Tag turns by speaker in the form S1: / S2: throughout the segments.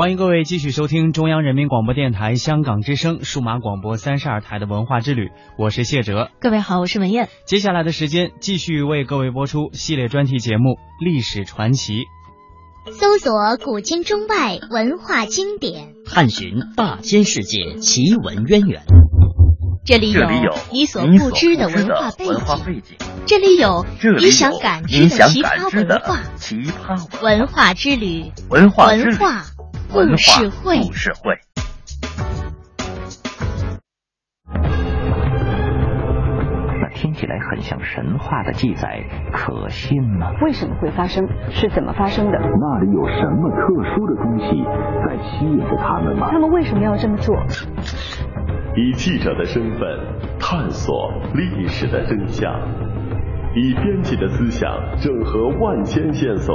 S1: 欢迎各位继续收听中央人民广播电台香港之声数码广播三十二台的文化之旅，我是谢哲。
S2: 各位好，我是文燕。
S1: 接下来的时间，继续为各位播出系列专题节目《历史传奇》，
S3: 搜索古今中外文化经典，
S4: 探寻大千世界奇闻渊源。
S3: 这里有你所不知的文化背景，这里有你想感知的奇葩文化。
S4: 奇葩
S3: 文化之旅，
S4: 文化
S3: 文化。故事会，
S4: 故事会。那听起来很像神话的记载，可信吗？
S5: 为什么会发生？是怎么发生的？
S6: 那里有什么特殊的东西在吸引着他们吗？
S5: 他们为什么要这么做？
S7: 以记者的身份探索历史的真相，以编辑的思想整合万千线索。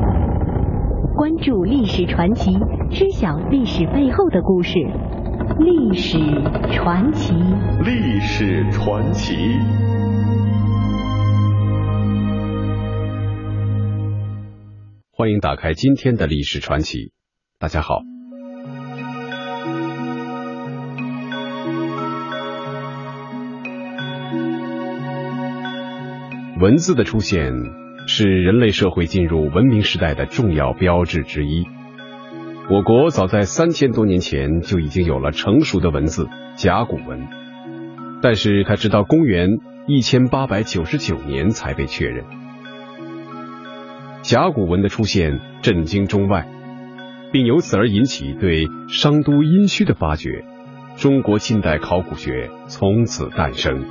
S2: 关注历史传奇，知晓历史背后的故事。历史传奇，
S7: 历史传奇。
S8: 欢迎打开今天的历史传奇。大家好，文字的出现。是人类社会进入文明时代的重要标志之一。我国早在三千多年前就已经有了成熟的文字甲骨文，但是它直到公元一千八百九十九年才被确认。甲骨文的出现震惊中外，并由此而引起对商都殷墟的发掘，中国近代考古学从此诞生。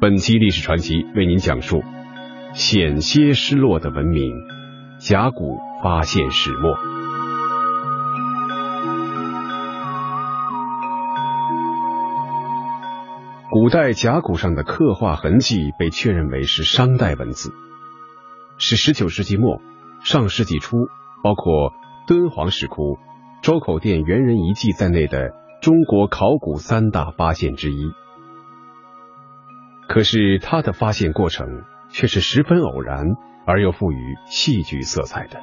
S8: 本期历史传奇为您讲述。险些失落的文明，甲骨发现始末。古代甲骨上的刻画痕迹被确认为是商代文字，是十九世纪末、上世纪初，包括敦煌石窟、周口店猿人遗迹在内的中国考古三大发现之一。可是，它的发现过程。却是十分偶然而又富于戏剧色彩的。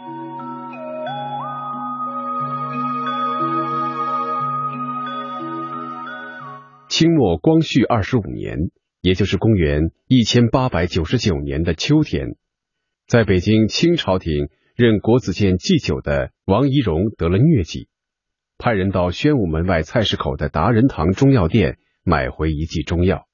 S8: 清末光绪二十五年，也就是公元一千八百九十九年的秋天，在北京清朝廷任国子监祭酒的王懿荣得了疟疾，派人到宣武门外菜市口的达仁堂中药店买回一剂中药。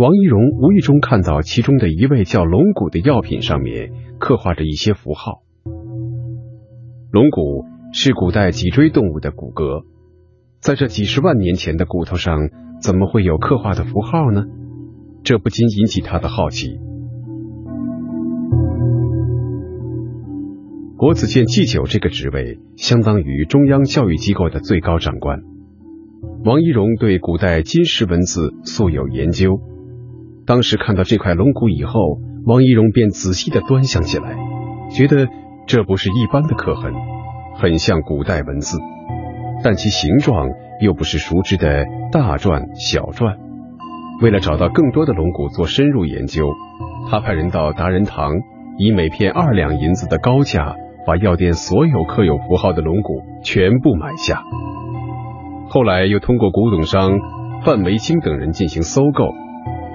S8: 王懿荣无意中看到其中的一位叫龙骨的药品上面刻画着一些符号。龙骨是古代脊椎动物的骨骼，在这几十万年前的骨头上，怎么会有刻画的符号呢？这不禁引起他的好奇。国子监祭酒这个职位，相当于中央教育机构的最高长官。王懿荣对古代金石文字素有研究。当时看到这块龙骨以后，王懿荣便仔细的端详起来，觉得这不是一般的刻痕，很像古代文字，但其形状又不是熟知的大篆、小篆。为了找到更多的龙骨做深入研究，他派人到达仁堂，以每片二两银子的高价把药店所有刻有符号的龙骨全部买下。后来又通过古董商范维清等人进行搜购，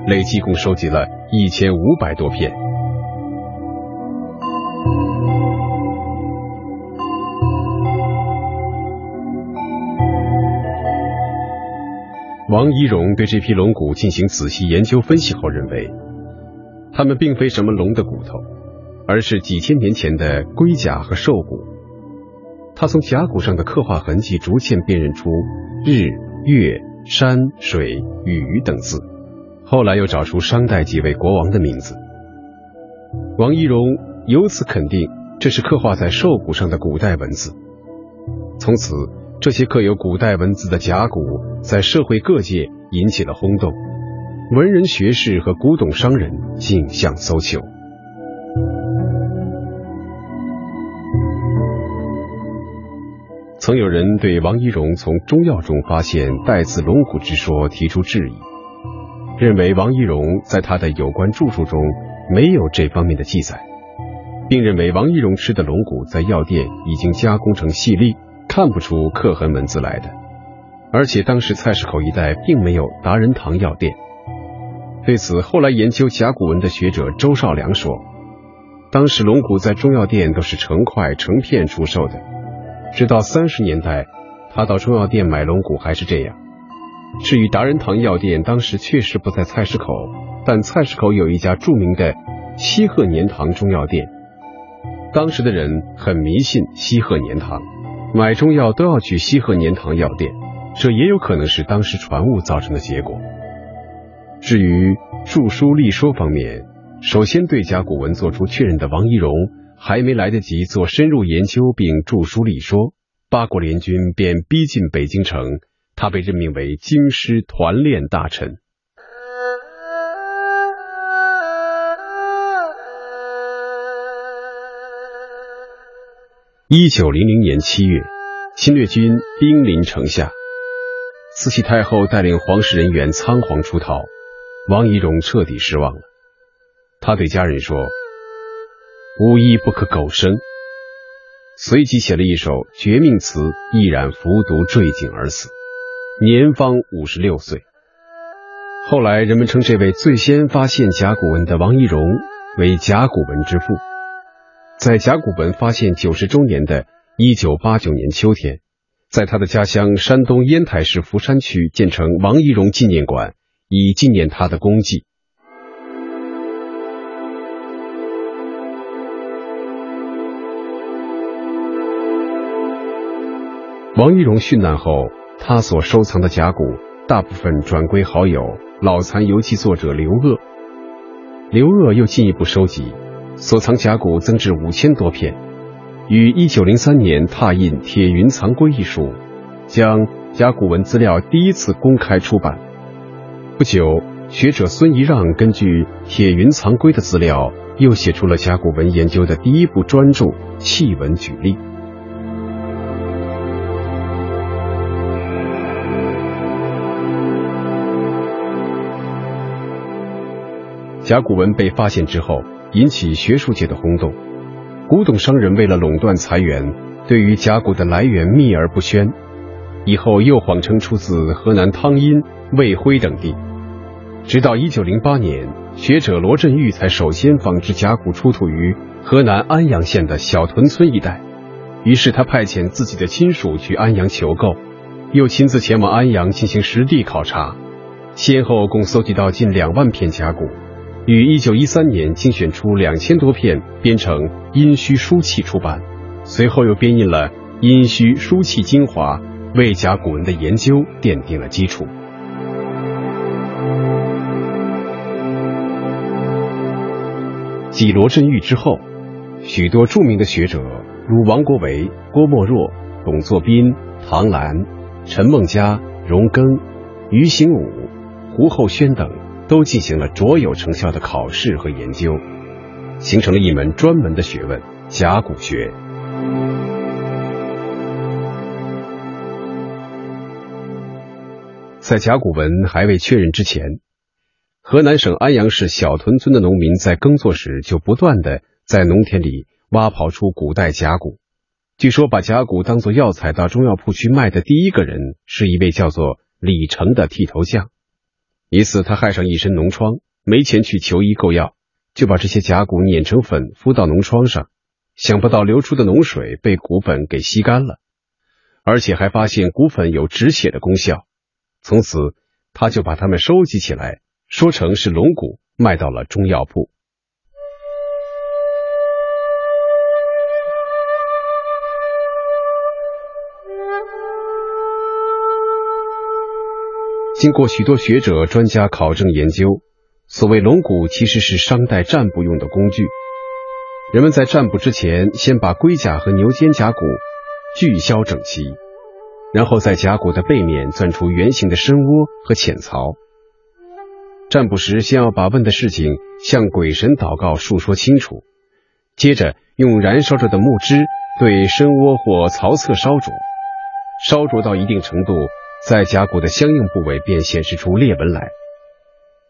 S8: 累计共收集了一千五百多片。王一荣对这批龙骨进行仔细研究分析后认为，它们并非什么龙的骨头，而是几千年前的龟甲和兽骨。他从甲骨上的刻画痕迹逐渐辨认出日、月、山、水、雨等字，后来又找出商代几位国王的名字。王一荣由此肯定这是刻画在兽骨上的古代文字。从此，这些刻有古代文字的甲骨在社会各界引起了轰动，文人学士和古董商人竞相搜求。曾有人对王一荣从中药中发现带刺龙骨之说提出质疑，认为王一荣在他的有关著述中没有这方面的记载，并认为王一荣吃的龙骨在药店已经加工成细粒，看不出刻痕文字来的。而且当时菜市口一带并没有达仁堂药店。对此，后来研究甲骨文的学者周少良说，当时龙骨在中药店都是成块成片出售的。直到三十年代，他到中药店买龙骨还是这样。至于达仁堂药店，当时确实不在菜市口，但菜市口有一家著名的西鹤年堂中药店。当时的人很迷信西鹤年堂，买中药都要去西鹤年堂药店，这也有可能是当时传物造成的结果。至于著书立说方面，首先对甲骨文做出确认的王一荣。还没来得及做深入研究并著书立说，八国联军便逼近北京城，他被任命为京师团练大臣。一九零零年七月，侵略军兵临城下，慈禧太后带领皇室人员仓皇出逃，王懿荣彻底失望了。他对家人说。无一不可苟生，随即写了一首绝命词，毅然服毒坠井而死，年方五十六岁。后来人们称这位最先发现甲骨文的王懿荣为甲骨文之父。在甲骨文发现九十周年的一九八九年秋天，在他的家乡山东烟台市福山区建成王懿荣纪念馆，以纪念他的功绩。王懿荣殉难后，他所收藏的甲骨大部分转归好友老残游记作者刘鄂。刘鄂又进一步收集，所藏甲骨增至五千多片，于一九零三年拓印《铁云藏龟》一书，将甲骨文资料第一次公开出版。不久，学者孙仪让根据《铁云藏龟》的资料，又写出了甲骨文研究的第一部专著《契文举例》。甲骨文被发现之后，引起学术界的轰动。古董商人为了垄断财源，对于甲骨的来源秘而不宣。以后又谎称出自河南汤阴、卫辉等地。直到一九零八年，学者罗振玉才首先仿制甲骨出土于河南安阳县的小屯村一带。于是他派遣自己的亲属去安阳求购，又亲自前往安阳进行实地考察，先后共搜集到近两万片甲骨。于一九一三年精选出两千多片，编成《殷墟书契》出版，随后又编印了《殷墟书契精华》，为甲骨文的研究奠定了基础。继罗振玉之后，许多著名的学者如王国维、郭沫若、董作宾、唐兰、陈梦家、荣庚、于行武、胡厚轩等。都进行了卓有成效的考试和研究，形成了一门专门的学问——甲骨学。在甲骨文还未确认之前，河南省安阳市小屯村的农民在耕作时就不断的在农田里挖刨出古代甲骨。据说把甲骨当作药材到中药铺去卖的第一个人，是一位叫做李成的剃头匠。一次，他害上一身脓疮，没钱去求医购药，就把这些甲骨碾成粉敷到脓疮上。想不到流出的脓水被骨粉给吸干了，而且还发现骨粉有止血的功效。从此，他就把它们收集起来，说成是龙骨，卖到了中药铺。经过许多学者专家考证研究，所谓龙骨其实是商代占卜用的工具。人们在占卜之前，先把龟甲和牛肩胛骨锯削整齐，然后在甲骨的背面钻出圆形的深窝和浅槽。占卜时，先要把问的事情向鬼神祷告述说清楚，接着用燃烧着的木枝对深窝或槽侧烧灼，烧灼到一定程度。在甲骨的相应部位便显示出裂纹来，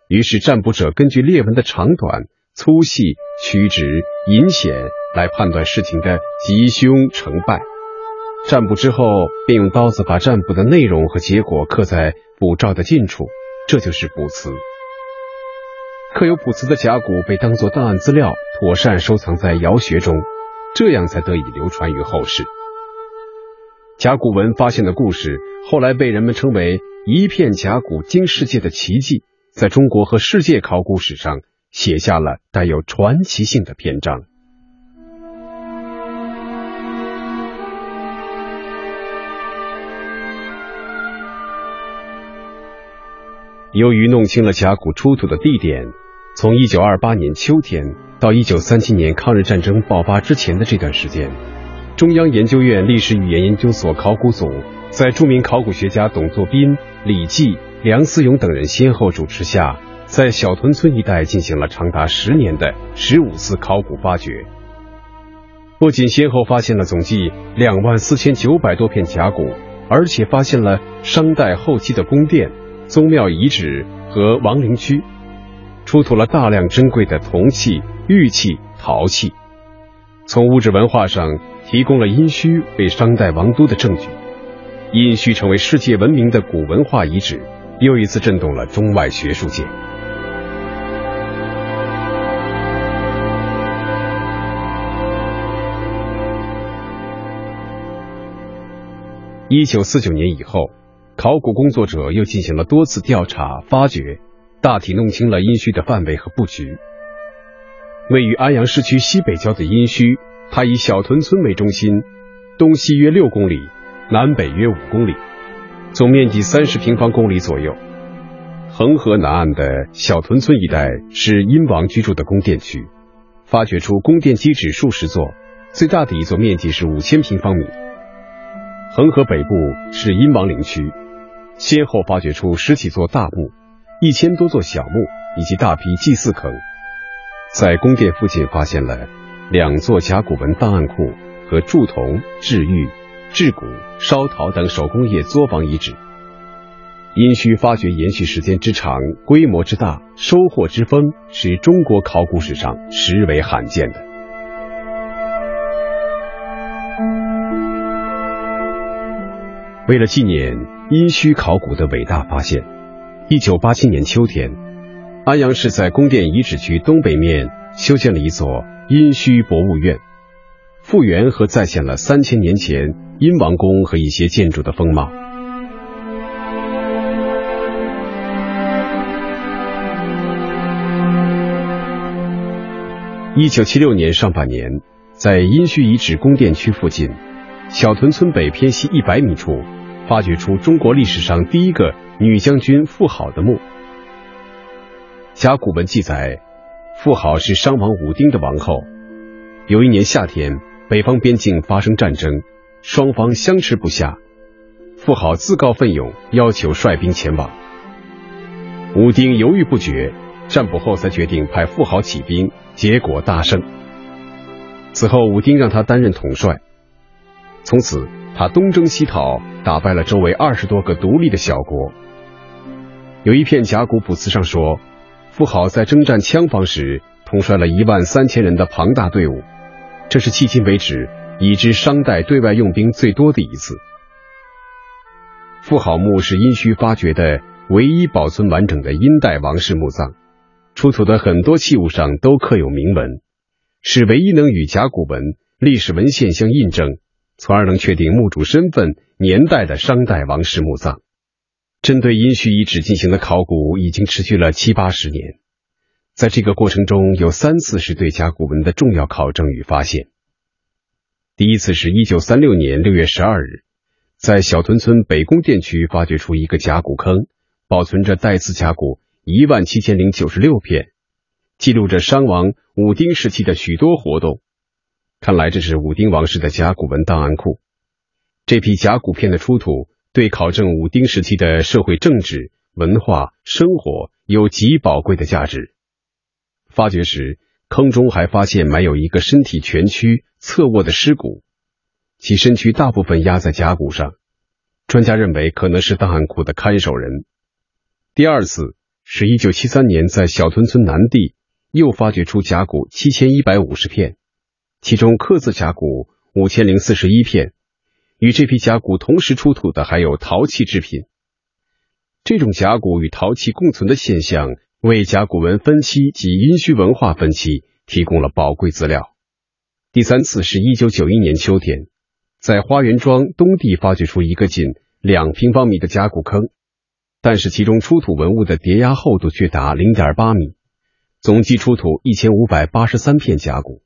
S8: 于是占卜者根据裂纹的长短、粗细、曲直、隐显来判断事情的吉凶成败。占卜之后，便用刀子把占卜的内容和结果刻在卜照的近处，这就是卜辞。刻有卜辞的甲骨被当作档案资料，妥善收藏在窑穴中，这样才得以流传于后世。甲骨文发现的故事，后来被人们称为一片甲骨惊世界的奇迹，在中国和世界考古史上写下了带有传奇性的篇章。由于弄清了甲骨出土的地点，从一九二八年秋天到一九三七年抗日战争爆发之前的这段时间。中央研究院历史语言研究所考古组在著名考古学家董作宾、李济、梁思永等人先后主持下，在小屯村一带进行了长达十年的十五次考古发掘。不仅先后发现了总计两万四千九百多片甲骨，而且发现了商代后期的宫殿、宗庙遗址和王陵区，出土了大量珍贵的铜器、玉器、陶器。从物质文化上。提供了殷墟为商代王都的证据，殷墟成为世界闻名的古文化遗址，又一次震动了中外学术界。一九四九年以后，考古工作者又进行了多次调查发掘，大体弄清了殷墟的范围和布局。位于安阳市区西北郊的殷墟。它以小屯村为中心，东西约六公里，南北约五公里，总面积三十平方公里左右。恒河南岸的小屯村一带是殷王居住的宫殿区，发掘出宫殿基址数十座，最大的一座面积是五千平方米。恒河北部是殷王陵区，先后发掘出十几座大墓，一千多座小墓以及大批祭祀坑，在宫殿附近发现了。两座甲骨文档案库和铸铜、制玉、制骨、烧陶等手工业作坊遗址，殷墟发掘延续时间之长、规模之大、收获之丰，是中国考古史上实为罕见的。为了纪念殷墟考古的伟大发现，一九八七年秋天，安阳市在宫殿遗址区东北面修建了一座。殷墟博物院复原和再现了三千年前殷王宫和一些建筑的风貌。一九七六年上半年，在殷墟遗址宫殿区附近小屯村北偏西一百米处，发掘出中国历史上第一个女将军妇好的墓。甲骨文记载。妇好是商王武丁的王后。有一年夏天，北方边境发生战争，双方相持不下。妇好自告奋勇，要求率兵前往。武丁犹豫不决，占卜后才决定派妇好起兵，结果大胜。此后，武丁让他担任统帅。从此，他东征西讨，打败了周围二十多个独立的小国。有一片甲骨卜辞上说。富好在征战羌方时，统帅了一万三千人的庞大队伍。这是迄今为止已知商代对外用兵最多的一次。妇好墓是殷墟发掘的唯一保存完整的殷代王室墓葬，出土的很多器物上都刻有铭文，是唯一能与甲骨文历史文献相印证，从而能确定墓主身份年代的商代王室墓葬。针对殷墟遗址进行的考古已经持续了七八十年，在这个过程中有三次是对甲骨文的重要考证与发现。第一次是一九三六年六月十二日。在小屯村北宫殿区发掘出一个甲骨坑，保存着带字甲骨一万七千零九十六片，记录着商王武丁时期的许多活动。看来这是武丁王室的甲骨文档案库。这批甲骨片的出土，对考证武丁时期的社会政治、文化、生活有极宝贵的价值。发掘时，坑中还发现埋有一个身体蜷曲、侧卧的尸骨。其身躯大部分压在甲骨上，专家认为可能是档案库的看守人。第二次是一九七三年，在小屯村南地又发掘出甲骨七千一百五十片，其中刻字甲骨五千零四十一片。与这批甲骨同时出土的还有陶器制品。这种甲骨与陶器共存的现象，为甲骨文分期及殷墟文化分期提供了宝贵资料。第三次是一九九一年秋天。在花园庄东地发掘出一个近两平方米的甲骨坑，但是其中出土文物的叠压厚度却达零点八米，总计出土一千五百八十三片甲骨，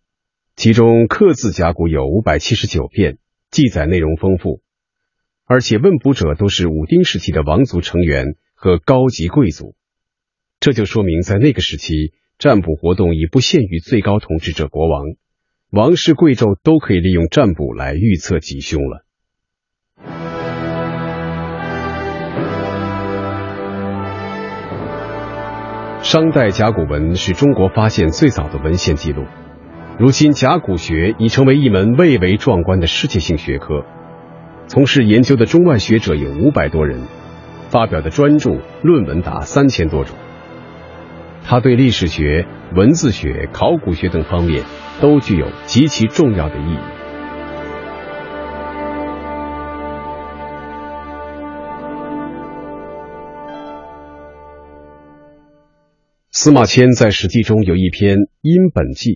S8: 其中刻字甲骨有五百七十九片，记载内容丰富，而且问卜者都是武丁时期的王族成员和高级贵族，这就说明在那个时期占卜活动已不限于最高统治者国王。王室贵胄都可以利用占卜来预测吉凶了。商代甲骨文是中国发现最早的文献记录，如今甲骨学已成为一门蔚为壮观的世界性学科。从事研究的中外学者有五百多人，发表的专著论文达三千多种。它对历史学、文字学、考古学等方面。都具有极其重要的意义。司马迁在《史记》中有一篇《殷本纪》，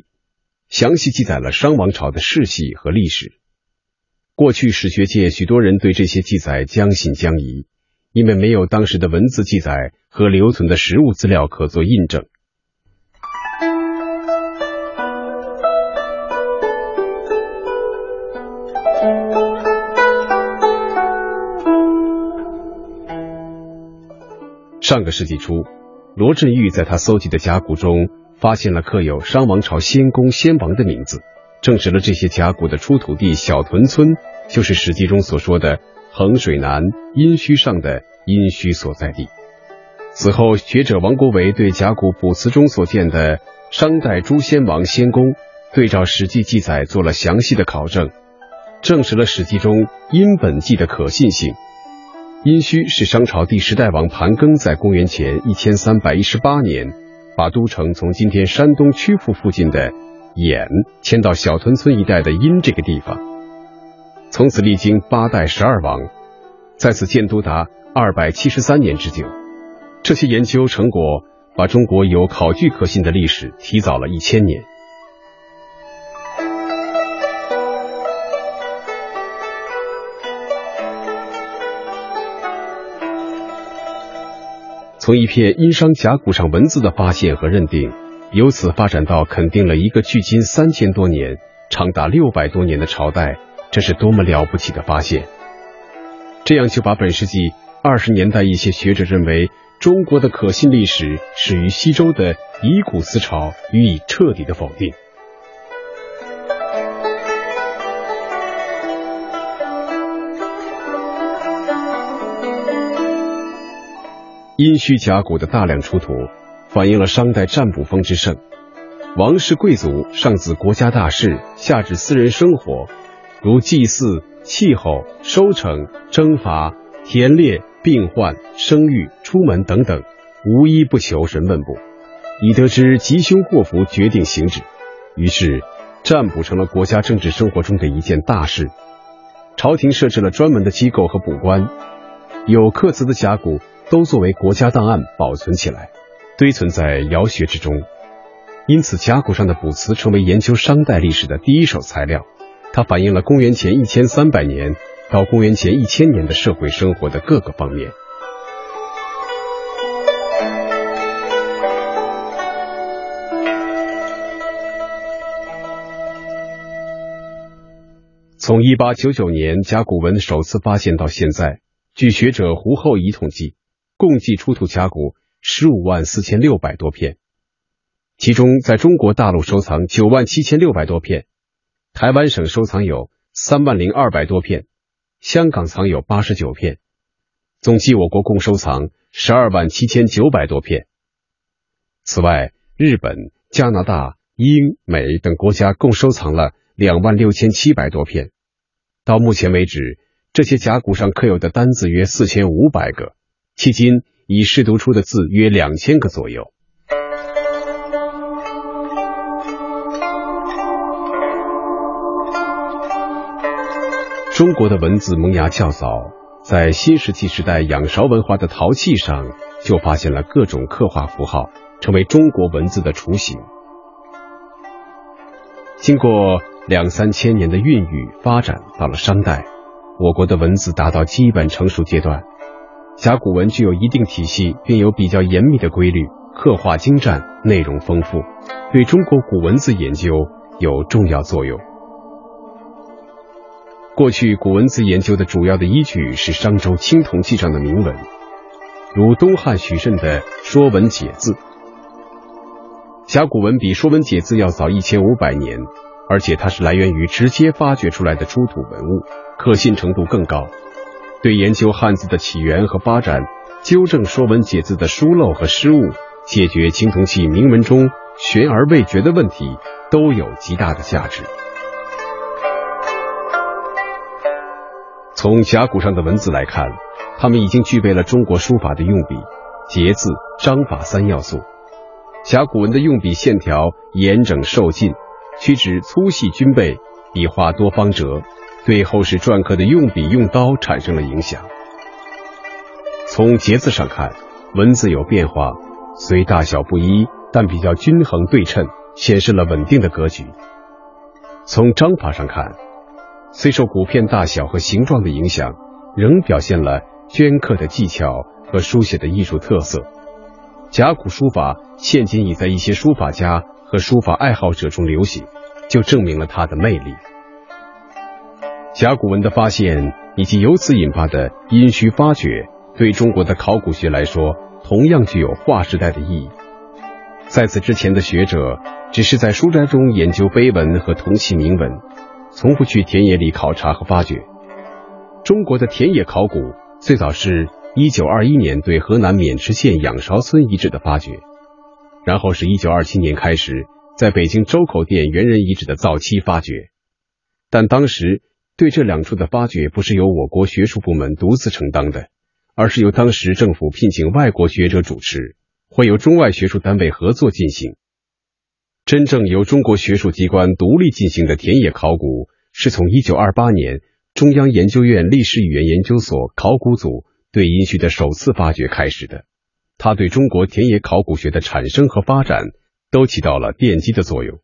S8: 详细记载了商王朝的世系和历史。过去史学界许多人对这些记载将信将疑，因为没有当时的文字记载和留存的实物资料可做印证。上个世纪初，罗振玉在他搜集的甲骨中发现了刻有商王朝先公先王的名字，证实了这些甲骨的出土地小屯村就是史记中所说的衡水南殷墟上的殷墟所在地。此后，学者王国维对甲骨卜辞中所见的商代诸先王先公，对照史记记载做了详细的考证，证实了史记中殷本纪的可信性。殷墟是商朝第十代王盘庚在公元前一千三百一十八年，把都城从今天山东曲阜附近的兖迁到小屯村一带的殷这个地方，从此历经八代十二王，在此建都达二百七十三年之久。这些研究成果把中国有考据可信的历史提早了一千年。从一片殷商甲骨上文字的发现和认定，由此发展到肯定了一个距今三千多年、长达六百多年的朝代，这是多么了不起的发现！这样就把本世纪二十年代一些学者认为中国的可信历史始于西周的以古思潮予以彻底的否定。殷墟甲骨的大量出土，反映了商代占卜风之盛。王室贵族上自国家大事，下至私人生活，如祭祀、气候、收成、征伐、田猎、病患、生育、出门等等，无一不求神问卜，以得知吉凶祸福，决定行止。于是，占卜成了国家政治生活中的一件大事。朝廷设置了专门的机构和卜官，有刻字的甲骨都作为国家档案保存起来，堆存在窑穴之中。因此，甲骨上的卜辞成为研究商代历史的第一手材料。它反映了公元前一千三百年到公元前一千年的社会生活的各个方面。从一八九九年甲骨文首次发现到现在，据学者胡厚仪统计，共计出土甲骨十五万四千六百多片，其中在中国大陆收藏九万七千六百多片，台湾省收藏有三万零二百多片，香港藏有八十九片，总计我国共收藏十二万七千九百多片。此外，日本、加拿大、英、美等国家共收藏了两万六千七百多片。到目前为止，这些甲骨上刻有的单字约四千五百个，迄今已试读出的字约两千个左右。中国的文字萌芽较早，在新石器时代仰韶文化的陶器上就发现了各种刻画符号，成为中国文字的雏形。经过。两三千年的孕育发展，到了商代，我国的文字达到基本成熟阶段。甲骨文具有一定体系，并有比较严密的规律，刻画精湛，内容丰富，对中国古文字研究有重要作用。过去古文字研究的主要的依据是商周青铜器上的铭文，如东汉许慎的《说文解字》。甲骨文比《说文解字》要早一千五百年。而且它是来源于直接发掘出来的出土文物，可信程度更高。对研究汉字的起源和发展，纠正《说文解字》的疏漏和失误，解决青铜器铭文中悬而未决的问题，都有极大的价值。从甲骨上的文字来看，他们已经具备了中国书法的用笔、结字、章法三要素。甲骨文的用笔线条严整瘦劲。曲直粗细均备，笔画多方折，对后世篆刻的用笔用刀产生了影响。从节字上看，文字有变化，虽大小不一，但比较均衡对称，显示了稳定的格局。从章法上看，虽受骨片大小和形状的影响，仍表现了镌刻的技巧和书写的艺术特色。甲骨书法现今已在一些书法家。和书法爱好者中流行，就证明了它的魅力。甲骨文的发现以及由此引发的殷墟发掘，对中国的考古学来说，同样具有划时代的意义。在此之前的学者，只是在书斋中研究碑文和铜器铭文，从不去田野里考察和发掘。中国的田野考古最早是一九二一年对河南渑池县仰韶村遗址的发掘。然后是一九二七年开始，在北京周口店猿人遗址的早期发掘，但当时对这两处的发掘不是由我国学术部门独自承担的，而是由当时政府聘请外国学者主持，会由中外学术单位合作进行。真正由中国学术机关独立进行的田野考古，是从一九二八年中央研究院历史语言研究所考古组对殷墟的首次发掘开始的。它对中国田野考古学的产生和发展都起到了奠基的作用。